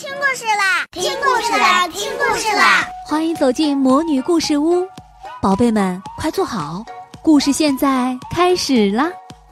听故事啦！听故事啦！听故事啦！欢迎走进魔女故事屋，宝贝们快坐好，故事现在开始啦！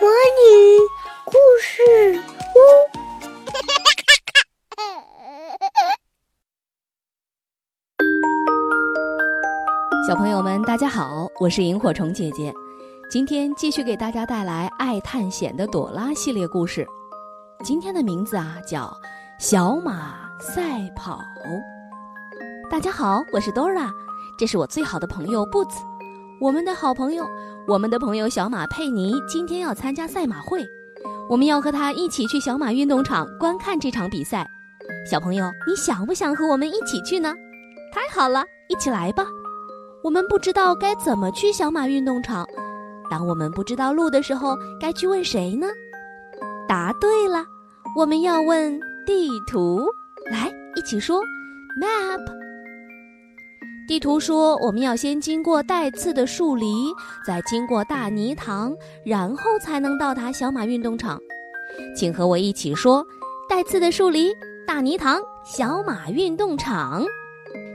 魔女故事屋，小朋友们大家好，我是萤火虫姐姐，今天继续给大家带来爱探险的朵拉系列故事，今天的名字啊叫。小马赛跑。大家好，我是 Dora，这是我最好的朋友 Boots。我们的好朋友，我们的朋友小马佩妮今天要参加赛马会，我们要和他一起去小马运动场观看这场比赛。小朋友，你想不想和我们一起去呢？太好了，一起来吧。我们不知道该怎么去小马运动场，当我们不知道路的时候，该去问谁呢？答对了，我们要问。地图，一起说，map。地图说我们要先经过带刺的树篱，再经过大泥塘，然后才能到达小马运动场。请和我一起说，带刺的树篱，大泥塘，小马运动场。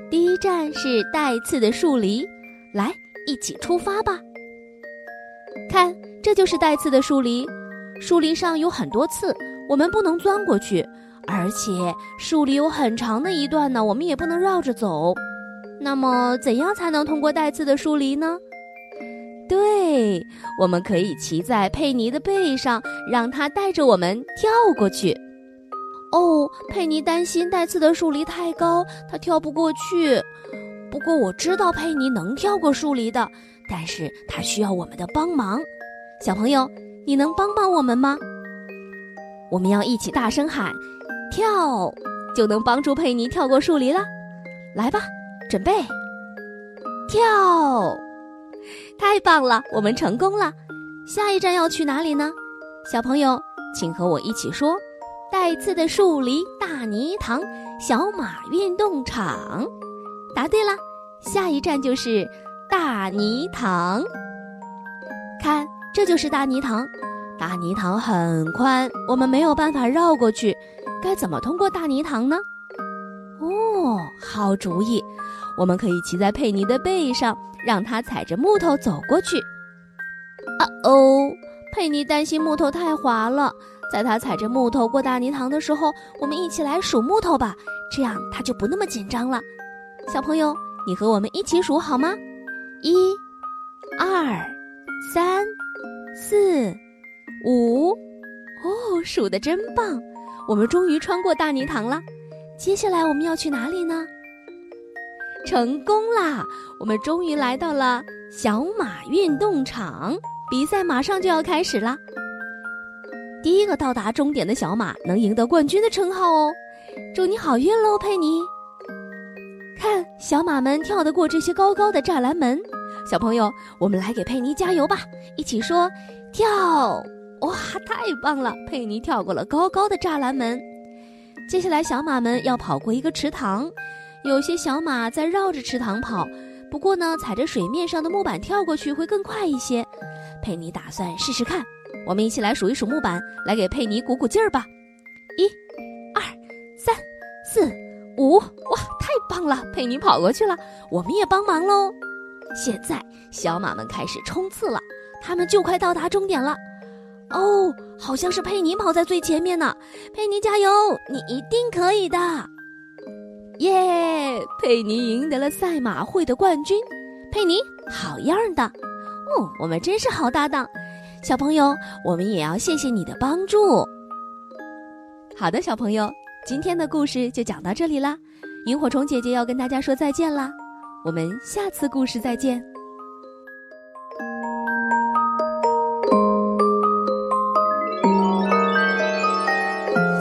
第一站是带刺的树篱，来一起出发吧。看，这就是带刺的树篱，树篱上有很多刺，我们不能钻过去。而且树篱有很长的一段呢，我们也不能绕着走。那么，怎样才能通过带刺的树篱呢？对，我们可以骑在佩妮的背上，让它带着我们跳过去。哦，佩妮担心带刺的树篱太高，她跳不过去。不过我知道佩妮能跳过树篱的，但是她需要我们的帮忙。小朋友，你能帮帮我们吗？我们要一起大声喊。跳就能帮助佩妮跳过树篱了，来吧，准备跳！太棒了，我们成功了。下一站要去哪里呢？小朋友，请和我一起说：带刺的树篱、大泥塘、小马运动场。答对了，下一站就是大泥塘。看，这就是大泥塘。大泥塘很宽，我们没有办法绕过去。该怎么通过大泥塘呢？哦，好主意！我们可以骑在佩妮的背上，让她踩着木头走过去。啊哦，佩妮担心木头太滑了，在她踩着木头过大泥塘的时候，我们一起来数木头吧，这样她就不那么紧张了。小朋友，你和我们一起数好吗？一、二、三、四、五。哦，数的真棒！我们终于穿过大泥塘了，接下来我们要去哪里呢？成功啦！我们终于来到了小马运动场，比赛马上就要开始啦。第一个到达终点的小马能赢得冠军的称号哦！祝你好运喽，佩妮！看，小马们跳得过这些高高的栅栏门，小朋友，我们来给佩妮加油吧！一起说，跳！哇，太棒了！佩妮跳过了高高的栅栏门。接下来，小马们要跑过一个池塘，有些小马在绕着池塘跑。不过呢，踩着水面上的木板跳过去会更快一些。佩妮打算试试看。我们一起来数一数木板，来给佩妮鼓鼓劲儿吧！一、二、三、四、五。哇，太棒了！佩妮跑过去了，我们也帮忙喽。现在，小马们开始冲刺了，他们就快到达终点了。哦，好像是佩妮跑在最前面呢。佩妮加油，你一定可以的！耶，佩妮赢得了赛马会的冠军。佩妮，好样的！哦，我们真是好搭档。小朋友，我们也要谢谢你的帮助。好的，小朋友，今天的故事就讲到这里啦。萤火虫姐姐要跟大家说再见啦，我们下次故事再见。